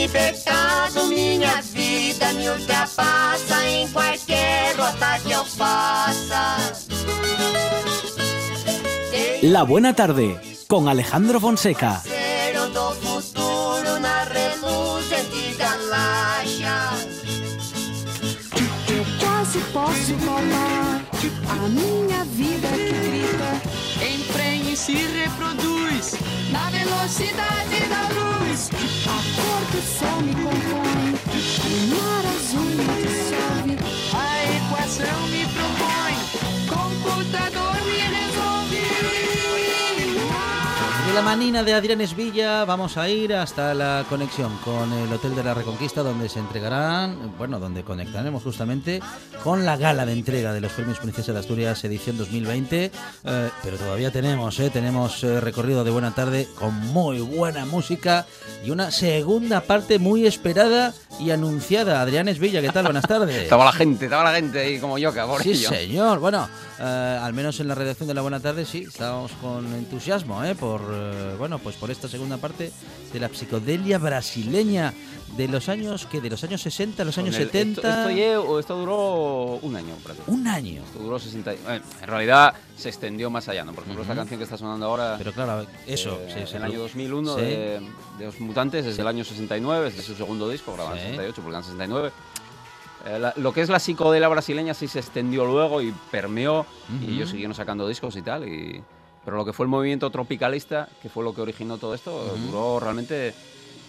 Libertado, minha vida me ultrapassa em qualquer rota que eu faça. La Buena Tarde con Alejandro Fonseca. Do futuro na reluzente galáxias. Eu quase posso falar a minha vida que grita, emprenha e se reproduz na velocidade da luz. A cor do céu me compõe, o mar azul me dissolve, a equação me propõe, la manina de Adrián Esvilla vamos a ir hasta la conexión con el Hotel de la Reconquista donde se entregarán, bueno, donde conectaremos justamente con la gala de entrega de los Premios Princesa de Asturias edición 2020, eh, pero todavía tenemos, eh, tenemos eh, recorrido de buena tarde con muy buena música y una segunda parte muy esperada y anunciada. Adrián Esvilla, ¿qué tal? Buenas tardes. Estaba la gente, estaba la gente ahí como yo, Sí, caborillo. señor. Bueno, eh, al menos en la redacción de la Buena Tarde sí, estábamos con entusiasmo, ¿eh? Por, eh, bueno, pues por esta segunda parte de la psicodelia brasileña de los años, que De los años 60, los años Con el- 70... Esto, esto, lle- esto duró un año, prácticamente. Un año. Esto duró 60. y- bueno, en realidad se extendió más allá, ¿no? Por ejemplo, esta Ujú. canción que está sonando ahora. Pero claro, eso, eh, sí, sí, el año 2001 Sí. de, de Los Mutantes, desde el año 69, es de su segundo disco, grabado Sí. en 68, publicado en 69. Eh, la- lo que es la psicodelia brasileña sí se extendió luego y permeó, y ellos siguieron sacando discos y tal. Y, pero lo que fue el movimiento tropicalista, que fue lo que originó todo esto, Ujú. duró realmente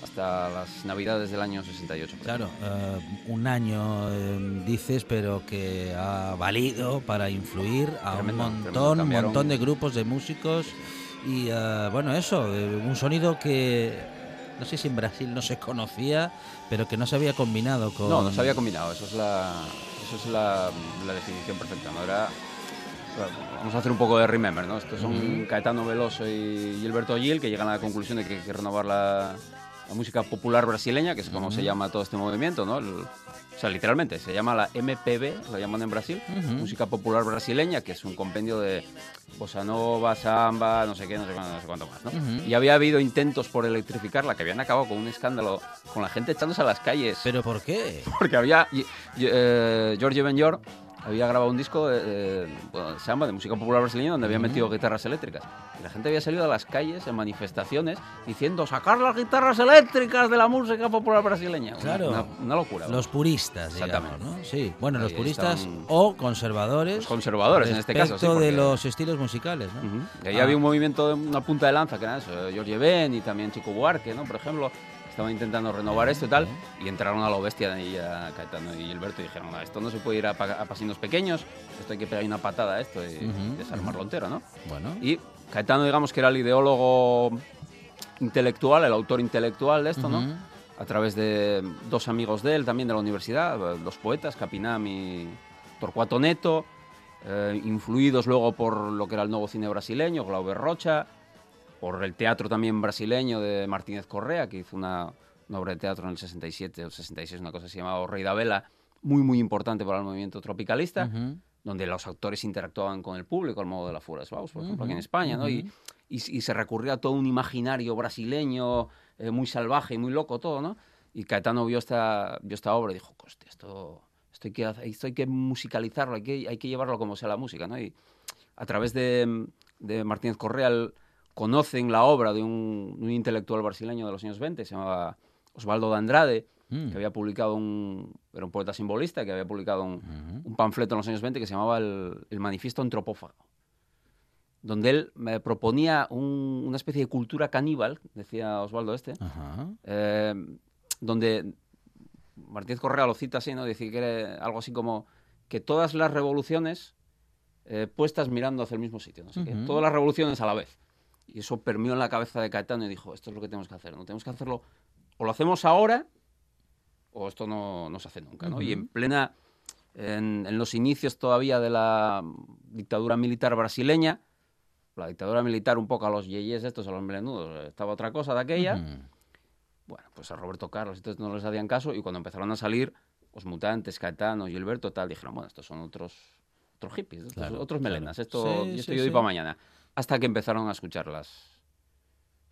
hasta las navidades del año 68. por Claro, eh, un año eh, dices, pero que ha valido para influir a Tremendo, un montón, un montón de grupos de músicos y eh, bueno, eso, eh, un sonido que no sé si en Brasil no se conocía, pero que no se había combinado con... No, no se había combinado, eso es la, eso es la, la definición perfecta, ¿no? Era, vamos a hacer un poco de remember, ¿no? Estos son Ujú. Caetano Veloso y Gilberto Gil, que llegan a la conclusión de que hay que renovar la, la música popular brasileña, que es como Ujú. se llama todo este movimiento, ¿no? El- o sea, literalmente, se llama la MPB, lo llaman en Brasil, Ujú. Música Popular Brasileña, que es un compendio de bossa nova, samba, no sé qué, no sé cuánto, no sé cuánto más, ¿no? Ujú. Y había habido intentos por electrificarla, que habían acabado con un escándalo, con la gente echándose a las calles. ¿Pero por qué? Porque había. eh, Giorgio Benjor había grabado un disco de, de- bueno, samba, de música popular brasileña, donde había Ujú. metido guitarras eléctricas. Y la gente había salido a las calles en manifestaciones diciendo: sacar las guitarras eléctricas de la música popular brasileña. Claro. Una, una locura. Los puristas, digamos, Exactamente. ¿no? Sí, bueno, los Ahí puristas están- o conservadores. Los conservadores, en este caso. sí, respecto de porque- los estilos musicales, ¿no? Ujú. Y ahí Ah. había un movimiento, una punta de lanza, que era eso, Giorgio Ben y también Chico Buarque, ¿no? Por ejemplo, estaban intentando renovar esto y tal, y entraron a lo bestia y a Caetano y Gilberto y dijeron, "No, esto no se puede ir a, pa- a pasinos pequeños, esto hay que pegar una patada a esto y Ujú, desarmarlo entero, ¿no? Bueno, Y Caetano, digamos que era el ideólogo intelectual, el autor intelectual de esto. ¿no? A través de dos amigos de él, también de la universidad, dos poetas, Capinam y Torcuato Neto, eh, influidos luego por lo que era el nuevo cine brasileño, Glauber Rocha, por el teatro también brasileño de Martínez Correa, que hizo una, una obra de teatro en el 67 o 66, una cosa así llamada O Rei da Vela, muy, muy importante para el movimiento tropicalista Ujú. donde los actores interactuaban con el público, al modo de la Fuera Baus, por ejemplo, aquí en España, ¿no? Y, ujú. y, y se recurría a todo un imaginario brasileño, eh, muy salvaje y muy loco todo, ¿no? Y Caetano vio esta, vio esta obra y dijo, hostia, esto, esto, hay que, esto hay que musicalizarlo, hay que, hay que llevarlo como sea la música, ¿no? Y a través de, de Martínez Correa él- conocen la obra de un, un intelectual brasileño de los años 20, se llamaba Osvaldo de Andrade, Mm. que había publicado un, era un poeta simbolista, que había publicado un, panfleto en los años 20 que se llamaba el, el Manifiesto Antropófago, donde él me proponía un- una especie de cultura caníbal, decía Osvaldo este, eh, donde Martínez Correa lo cita así, ¿no? Dice que era algo así como que todas las revoluciones eh, puestas mirando hacia el mismo sitio, no sé qué, Ujú. todas las revoluciones a la vez. Y eso permeó en la cabeza de Caetano y dijo, esto es lo que tenemos que hacer, no tenemos que hacerlo, o lo hacemos ahora, o esto no, no se hace nunca, ¿no? Y en plena, en, en los inicios todavía de la dictadura militar brasileña, la dictadura militar un poco a los yeyes estos, a los melenudos, estaba otra cosa de aquella, bueno, pues a Roberto Carlos todos no les hacían caso y cuando empezaron a salir los mutantes, Caetano, Gilberto, tal, dijeron, bueno, estos son otros, otros hippies, estos Claro, otros claro. melenas, esto, Sí, y esto sí, yo doy para mañana. Hasta que empezaron a escuchar las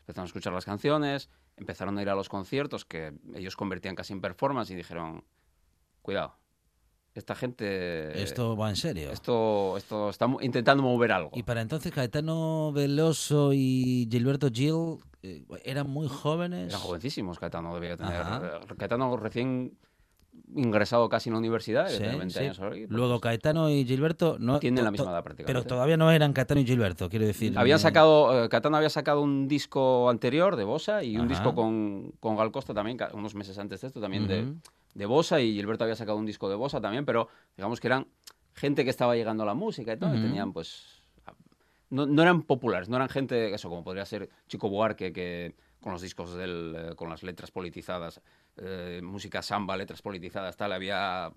empezaron a escuchar las canciones, empezaron a ir a los conciertos que ellos convertían casi en performance y dijeron, cuidado, esta gente... Esto va en serio. Esto, esto está intentando mover algo. Y para entonces Caetano Veloso y Gilberto Gil eh, eran muy jóvenes. Eran jovencísimos, Caetano debía tener. Ajá. eh, Caetano recién ingresado casi en la universidad, Sí, tener 20 sí. años ahora. y, pues, Luego Caetano y Gilberto no Tienen la misma edad prácticamente. Pero todavía no eran Caetano y Gilberto, quiero decir. Habían eh, sacado, eh, Caetano había sacado un disco anterior de Bossa y un Ajá. disco con, con Gal Costa también, unos meses antes de esto, también de, Ujú. de Bossa y Gilberto había sacado un disco de Bossa también, pero digamos que eran gente que estaba llegando a la música y todo, y Ujú. tenían pues... No, no eran populares, no eran gente, eso, como podría ser Chico Buarque, que con los discos del, eh, con las letras politizadas, eh, música samba, letras politizadas, tal, había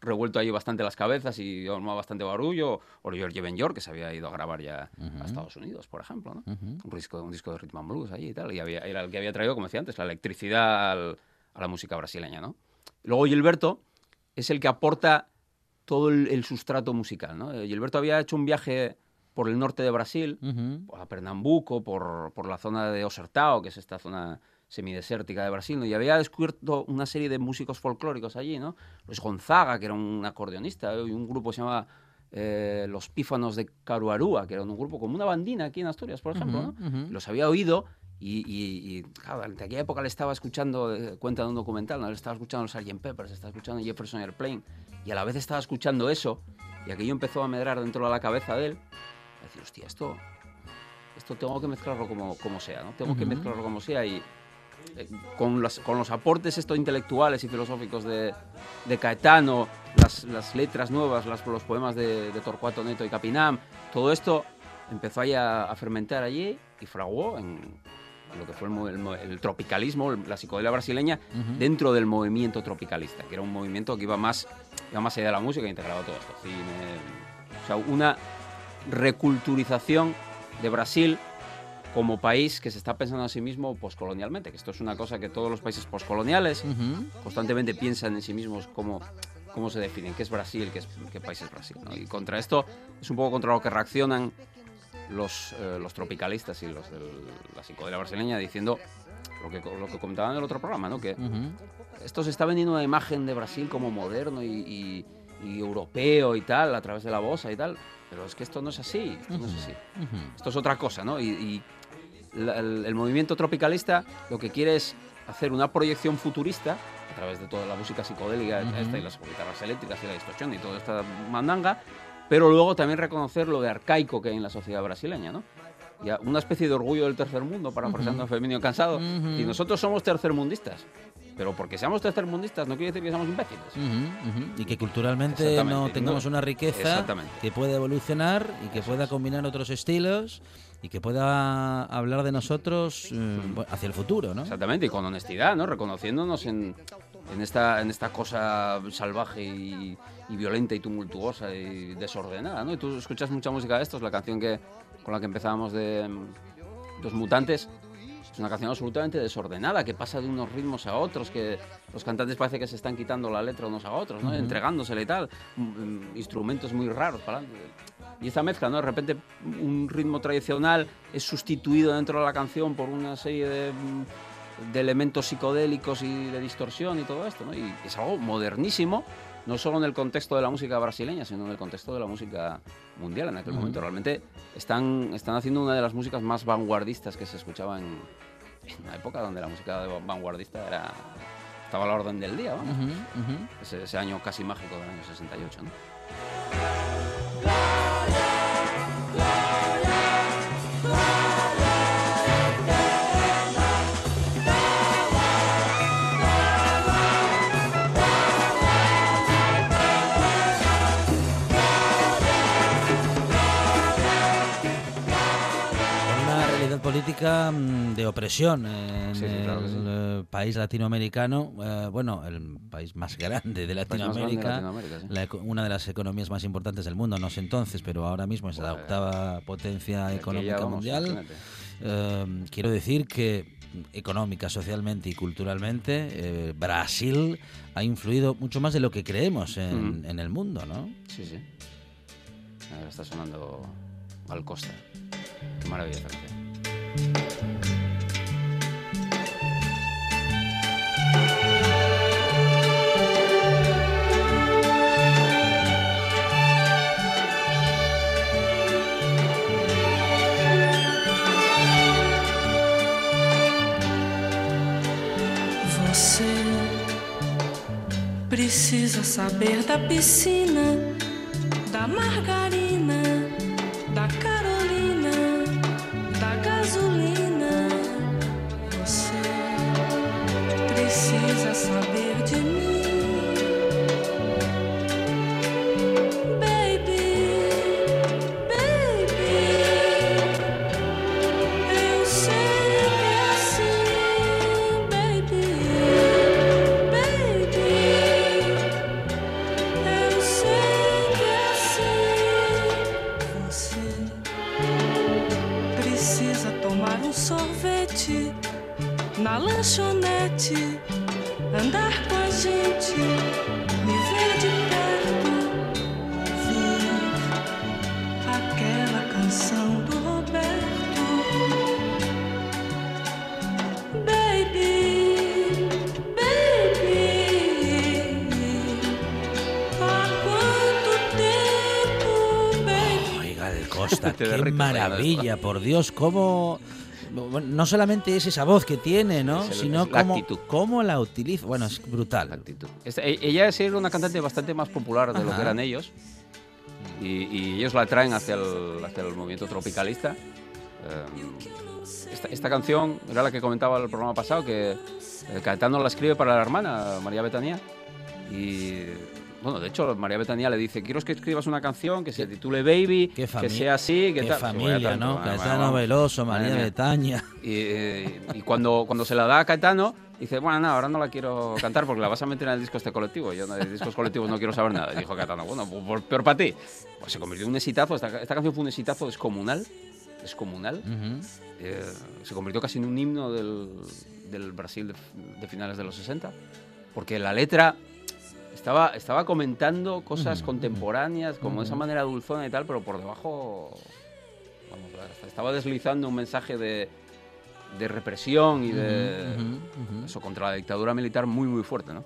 revuelto ahí bastante las cabezas y armado bastante barullo, o George Ben York, que se había ido a grabar ya a Estados Unidos, por ejemplo, un disco, un disco de rhythm and blues allí y tal, y había, era el que había traído, como decía antes, la electricidad al- a la música brasileña, ¿no? Luego Gilberto es el que aporta todo el, el sustrato musical, ¿no? Eh, Gilberto había hecho un viaje por el norte de Brasil, por a Pernambuco, por, por la zona de Osertao, que es esta zona semidesértica de Brasil, ¿no? y había descubierto una serie de músicos folclóricos allí, ¿no? Luis Gonzaga, que era un acordeonista, ¿eh? y un grupo que se llamaba eh, Los Pífanos de Caruarúa, que era un grupo como una bandina aquí en Asturias, por ejemplo, ¿no? ujú. Los había oído y, y, y, claro, en aquella época le estaba escuchando, eh, cuenta de un documental, ¿no? le estaba escuchando los Sgt. Peppers, estaba escuchando Jefferson Airplane, y a la vez estaba escuchando eso, y aquello empezó a medrar dentro de la cabeza de él, a decir, hostia, esto, esto tengo que mezclarlo como, como sea, ¿no? Tengo que Ujú. mezclarlo como sea y eh, con, las- con los aportes estos intelectuales y filosóficos de, de Caetano, las, las letras nuevas, las, los poemas de, de Torcuato Neto y Capinam, todo esto empezó ahí a, a fermentar allí y fraguó en lo que fue el, el el tropicalismo, la psicodelia brasileña, Ujú. dentro del movimiento tropicalista, que era un movimiento que iba más, iba más allá de la música e integraba todo esto, cine, o sea, una reculturización de Brasil como país que se está pensando a sí mismo poscolonialmente, que esto es una cosa que todos los países poscoloniales Ujú. constantemente piensan en sí mismos cómo, cómo se definen, qué es Brasil, qué, es, qué país es Brasil. ¿no? Y contra esto es un poco contra lo que reaccionan los, eh, los tropicalistas y los de la psicodelia brasileña diciendo lo que, lo que comentaban en el otro programa, ¿no? que Ujú. esto se está vendiendo una imagen de Brasil como moderno y, y- y europeo y tal, a través de la bossa y tal, pero es que esto no es así, esto no es así. Ujú. Esto es otra cosa, ¿no? Y, y la- el, el movimiento tropicalista lo que quiere es hacer una proyección futurista a través de toda la música psicodélica Ujú. esta y las guitarras eléctricas y la distorsión y toda esta mandanga, pero luego también reconocer lo de arcaico que hay en la sociedad brasileña, ¿no? Ya una especie de orgullo del tercer mundo, para a Femenino Cansado. Ujú. Y nosotros somos tercermundistas. Pero porque seamos tercermundistas no quiere decir que seamos imbéciles. Ujú, ujú. Y que culturalmente no tengamos no. una riqueza que pueda evolucionar y que pueda combinar otros estilos y que pueda hablar de nosotros eh, hacia el futuro, ¿no? Exactamente, y con honestidad, ¿no? Reconociéndonos en, en esta, en esta cosa salvaje y, y violenta y tumultuosa y desordenada, ¿no? Y tú escuchas mucha música de estos, la canción que, con la que empezábamos de mm, Los Mutantes, es una canción absolutamente desordenada, que pasa de unos ritmos a otros, que los cantantes parece que se están quitando la letra unos a otros, ¿no? Entregándosele y tal, mm, mm, instrumentos muy raros para. Y esta mezcla, ¿no? De repente un ritmo tradicional es sustituido dentro de la canción por una serie de, mm, de elementos psicodélicos y de distorsión y todo esto, ¿no? Y es algo modernísimo, no solo en el contexto de la música brasileña, sino en el contexto de la música mundial en aquel momento. Realmente están, están haciendo una de las músicas más vanguardistas que se escuchaba en, en una época donde la música vanguardista era, estaba a la orden del día, vamos. Ujú, ujú. Ese, ese año casi mágico del año 68, ¿no? Política mm, de opresión en Sí, sí, claro que sí. el eh, país latinoamericano, eh, bueno, el país más grande de grande Latinoamérica, la eco- una de las economías más importantes del mundo, no sé entonces, pero ahora mismo es la Bueno, octava potencia económica vamos, mundial. Eh, quiero decir que económica, socialmente y culturalmente, eh, Brasil ha influido mucho más de lo que creemos en, el mundo, ¿no? Sí, sí. Ahora está sonando Gal Costa. Qué maravilla. Você precisa saber da piscina, da margarida. Qué maravilla, por Dios, cómo... No solamente es esa voz que tiene, ¿no? El- Sino la cómo, actitud. cómo la utiliza. Bueno, es La brutal. actitud. Esta- e- ella es una cantante bastante más popular de lo que eran ellos. Y, y ellos la traen hacia el, hacia el movimiento tropicalista. Eh, esta, esta canción era la que comentaba el programa pasado, que eh, Caetano la escribe para la hermana, María Betanía. Y bueno, de hecho, María Betanía le dice, quiero que escribas una canción que se titule Baby, que sea así, que Qué tal. familia, ¿no? Caetano. Veloso, María. Betaña. Y, eh, y cuando, cuando se la da a Caetano, dice, bueno, no, ahora no la quiero cantar porque la vas a meter en el disco este colectivo. Yo de discos colectivos no quiero saber nada. Y dijo Caetano, bueno, pues, por- peor para ti. Pues se convirtió en un exitazo. Esta, esta canción fue un exitazo descomunal. Descomunal. Eh, se convirtió casi en un himno del, del Brasil de, de finales de los 60. Porque la letra estaba, estaba comentando cosas Ujú, contemporáneas, como de esa manera dulzona y tal, pero por debajo vamos, estaba deslizando un mensaje de, de represión y de eso contra la dictadura militar muy muy fuerte, ¿no?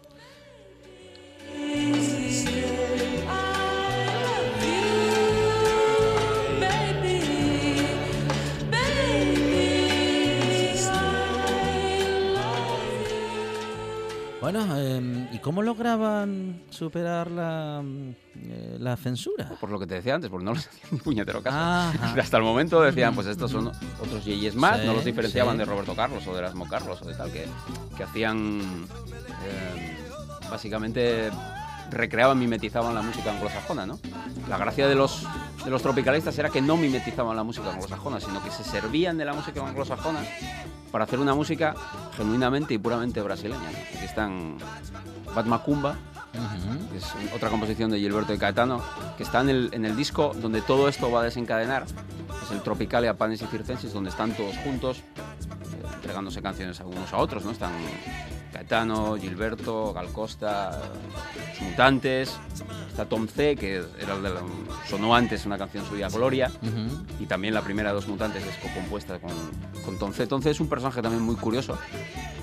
Bueno, eh, ¿y cómo lograban superar la, mm, eh, la censura? Por lo que te decía antes, porque no les hacían ni puñetero caso. Hasta el momento decían, pues estos son otros yeyes más, Sí, no los diferenciaban sí. de Roberto Carlos o de Erasmo Carlos o de tal, que, que hacían, eh, básicamente, recreaban, mimetizaban la música anglosajona, ¿no? La gracia de los, de los tropicalistas era que no mimetizaban la música anglosajona, sino que se servían de la música anglosajona para hacer una música genuinamente y puramente brasileña. ¿no? Aquí están Bat Macumba, Ujú. que es otra composición de Gilberto y Caetano, que está en el, en el disco donde todo esto va a desencadenar. Es el Tropicalia Panes y Circenses, donde están todos juntos, eh, entregándose canciones a unos a otros, ¿no? Están Caetano, Gilberto, Gal Costa, Los Mutantes, está Tom C, que era el de la- sonó antes una canción suya, Gloria, y también la primera de Dos Mutantes es compuesta con, con Tom C. Tom C es un personaje también muy curioso,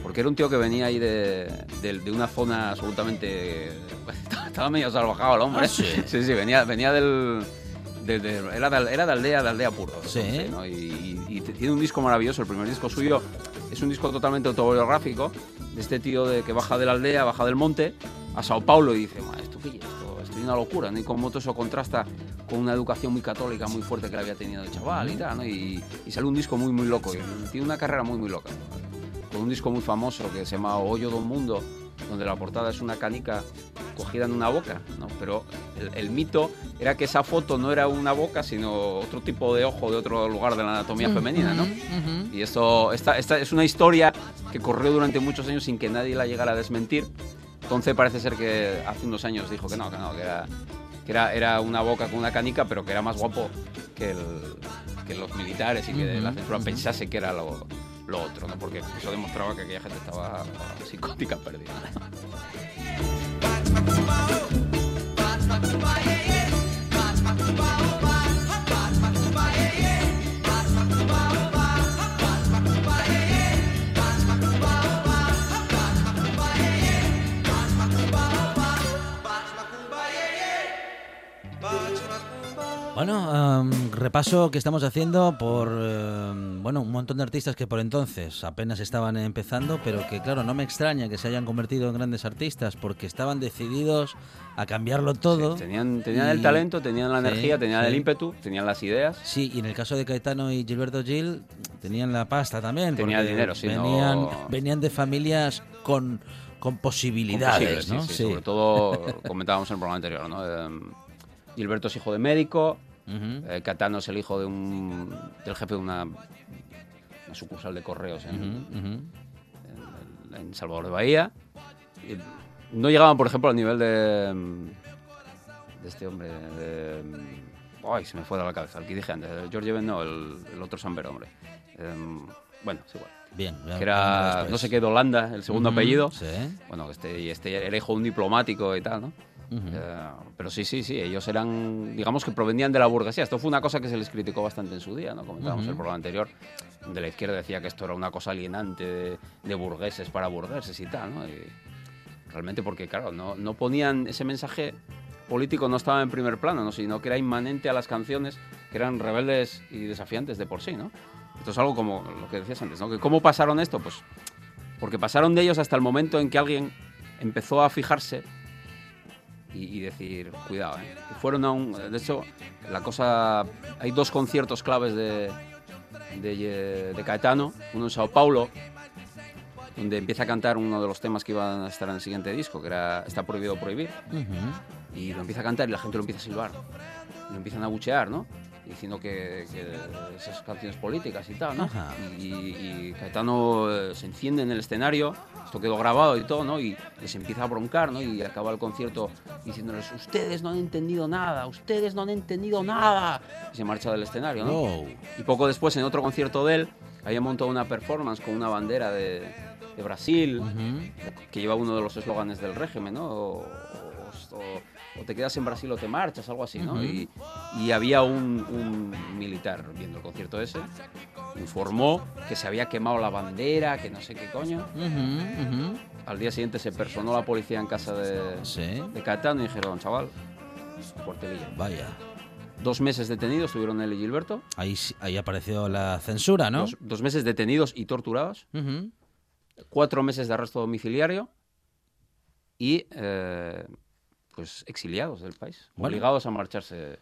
porque era un tío que venía ahí de, de- de una zona absolutamente... Estaba medio salvajado el hombre. Ah, sí. sí, sí, venía, venía del... de- de- era, de, era de aldea, de aldea puro. Sí. ¿no? Y, y- y tiene un disco maravilloso, el primer disco suyo es un disco totalmente autobiográfico de este tío de que baja de la aldea, baja del monte a Sao Paulo y dice, "Ma, esto qué es esto, esto es una locura, ¿no? Y todo eso contrasta con una educación muy católica muy fuerte que le había tenido de chaval y tal, ¿no? Y, y sale un disco muy, muy loco, y tiene una carrera muy, muy loca. ¿no? Con un disco muy famoso que se llama Hoyo do Mundo, donde la portada es una canica cogida en una boca, ¿no? Pero el, el mito era que esa foto no era una boca, sino otro tipo de ojo de otro lugar de la anatomía femenina, ¿no? Y esto, esta, esta es una historia que corrió durante muchos años sin que nadie la llegara a desmentir. Entonces parece ser que hace unos años dijo que no, que no, que era, que era, era una boca con una canica, pero que era más guapo que, el- que los militares y que la censura pensase que era lo, lo otro, ¿no? Porque eso demostraba que aquella gente estaba psicótica perdida. Repaso que estamos haciendo por um, bueno un montón de artistas que por entonces apenas estaban empezando, pero que claro, no me extraña que se hayan convertido en grandes artistas porque estaban decididos a cambiarlo todo. Sí, tenían tenían el talento, tenían la Sí, energía, tenían sí. el ímpetu, tenían las ideas. Sí, y en el caso de Caetano y Gilberto Gil tenían la pasta también. Tenía porque dinero, sí, no- venían, venían de familias con, con posibilidades, ¿no? Sobre todo, comentábamos en el programa anterior, ¿no? Eh, Gilberto es hijo de médico, Eh, Catano es el hijo de un, del jefe de una, una sucursal de correos en, Salvador de Bahía. Y no llegaban, por ejemplo, al nivel de, de este hombre. De, ay, se me fue de la cabeza. El que dije antes. George Ben, no, el, el otro Samber, hombre. Em, bueno, es igual. Bien. ya Que era, vendrá no sé qué, de Holanda, el segundo apellido. Sí. Bueno, este, y este era hijo de un diplomático y tal, ¿no? Eh, pero sí, sí, sí, ellos eran, digamos que provenían de la burguesía. Esto fue una cosa que se les criticó bastante en su día, ¿no? Comentábamos el programa anterior, de la izquierda decía que esto era una cosa alienante de, de burgueses para burgueses y tal, ¿no? Y realmente porque, claro, no, no ponían ese mensaje político, no estaba en primer plano, ¿no? Sino que era inmanente a las canciones, que eran rebeldes y desafiantes de por sí, ¿no? Esto es algo como lo que decías antes, ¿no? Que ¿Cómo pasaron esto? Pues porque pasaron de ellos hasta el momento en que alguien empezó a fijarse y, y decir, cuidado, ¿eh? Fueron a un... De hecho, la cosa... Hay dos conciertos claves de, de, de Caetano, uno en Sao Paulo, donde empieza a cantar uno de los temas que iban a estar en el siguiente disco, que era Está prohibido prohibir, Ujú. y lo empieza a cantar y la gente lo empieza a silbar, lo empiezan a buchear, ¿no? Diciendo que, que esas canciones políticas y tal, ¿no? Y, y Caetano eh, se enciende en el escenario, esto quedó grabado y todo, ¿no? Y les empieza a broncar, ¿no? Y acaba el concierto diciéndoles, ustedes no han entendido nada, ustedes no han entendido nada. Y se marcha del escenario, ¿no? Y poco después, en otro concierto de él, había montado una performance con una bandera de, de Brasil, que lleva uno de los eslóganes del régimen, ¿no? O, o- o te quedas en Brasil o te marchas, algo así, ¿no? Y, y había un, un militar viendo el concierto ese, informó que se había quemado la bandera, que no sé qué coño. Al día siguiente se personó la policía en casa de, Sí. de y dijeron, chaval, Portelilla. Vaya. Dos meses detenidos tuvieron él y Gilberto. Ahí, ahí apareció la censura, ¿no? Dos, dos meses detenidos y torturados. Cuatro meses de arresto domiciliario y eh, pues exiliados del país, obligados a marcharse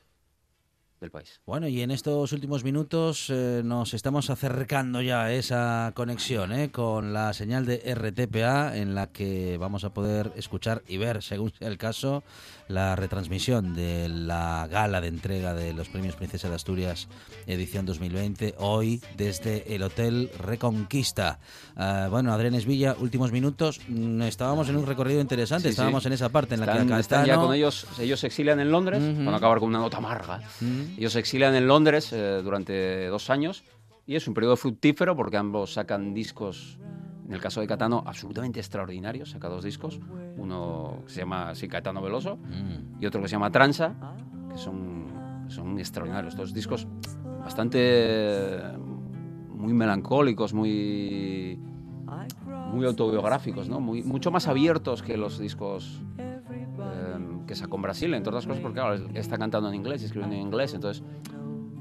del país. Bueno, y en estos últimos minutos eh, nos estamos acercando ya a esa conexión ¿eh? con la señal de RTPA en la que vamos a poder escuchar y ver, según sea el caso, la retransmisión de la gala de entrega de los premios Princesa de Asturias edición 2020, hoy desde el Hotel Reconquista. Ah, bueno, Adrián Esvilla, últimos minutos, mm, estábamos en un recorrido interesante, Sí, sí. estábamos en esa parte en la que a están ya con ellos, ellos se exilian en Londres, van a acabar con una nota amarga. Ellos se exilian en Londres eh, durante dos años y es un periodo fructífero porque ambos sacan discos, en el caso de Catano, absolutamente extraordinarios, saca dos discos, uno que se llama sí, Caetano Veloso Mm. y otro que se llama Transa, que son, son extraordinarios. Dos discos bastante muy melancólicos, muy muy autobiográficos, ¿no? Muy, mucho más abiertos que los discos eh, que sacó en Brasil, entre otras cosas porque claro, está cantando en inglés, escribiendo en inglés, entonces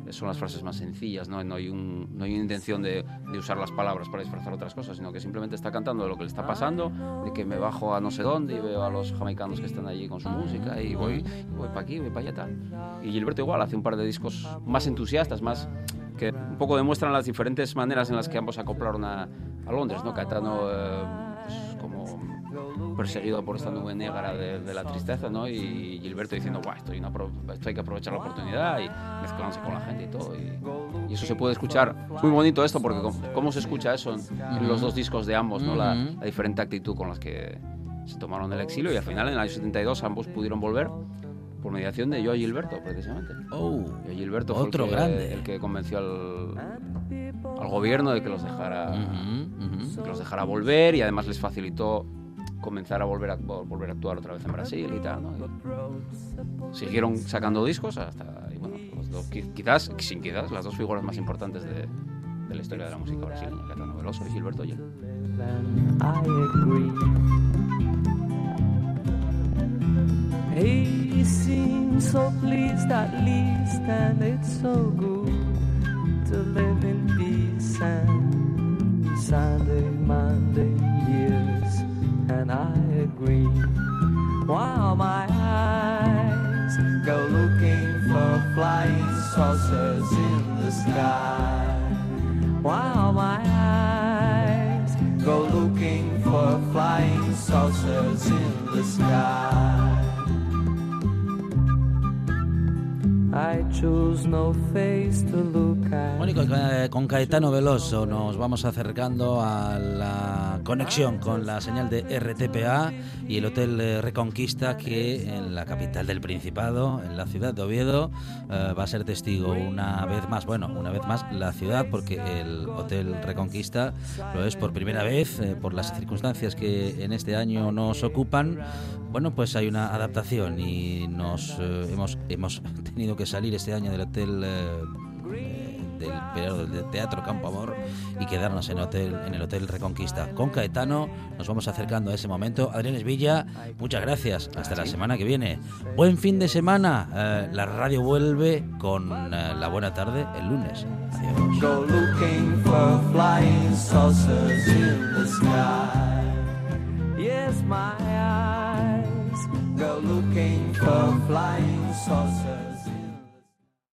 eh, son las frases más sencillas, no, no, hay, un, no hay una intención de, de usar las palabras para disfrazar otras cosas, sino que simplemente está cantando de lo que le está pasando, de que me bajo a no sé dónde y veo a los jamaicanos que están allí con su música y voy, y voy para aquí, voy para allá tal. Y Gilberto igual hace un par de discos más entusiastas, más que un poco demuestran las diferentes maneras en las que ambos acoplaron a, a Londres, ¿no? Caetano eh, perseguido por esta nube negra de, de la tristeza, ¿no? Y Gilberto diciendo, Buah, esto, esto hay que aprovechar la oportunidad y mezclándose con la gente y todo. Y, y eso se puede escuchar. Es muy bonito esto porque cómo, se escucha eso en, en los dos discos de ambos, ¿no? La, la diferente actitud con las que se tomaron el exilio y al final en el año 72 ambos pudieron volver por mediación de Joe Gilberto, precisamente. Oh, Joe Gilberto fue otro el que, grande. el que convenció al, al gobierno de que los dejara Ujú, ujú. de que los dejara volver y además les facilitó comenzar a volver a, volver a actuar otra vez en Brasil y tal. ¿no? Siguieron sacando discos hasta, y bueno, los dos, qui- quizás, sin quizás, las dos figuras más importantes de, la historia de la música brasileña, Caetano Veloso y Gilberto Gil. Sunday, Monday, years, and I agree. While my eyes go looking for flying saucers in the sky, while my eyes go looking for flying saucers in the sky. I choose no face to look at. Eh, con Caetano Veloso nos vamos acercando a la conexión con la señal de RTPA y el Hotel eh, Reconquista que en la capital del Principado, en la ciudad de Oviedo, eh, va a ser testigo una vez más, bueno, una vez más la ciudad porque el Hotel Reconquista lo es por primera vez eh, por las circunstancias que en este año nos ocupan. Bueno, pues hay una adaptación y nos hemos, hemos tenido que salir este año del hotel del periodo del Teatro Campo Amor y quedarnos en, hotel, en el Hotel Reconquista. Con Caetano nos vamos acercando a ese momento. Adrián Esvilla, muchas gracias. Hasta la semana que viene. Buen fin de semana. Eh, la radio vuelve con eh, la buena tarde el lunes. Adiós. Go looking for flying saucers in the sky. Yes, my eyes go looking for flying saucers.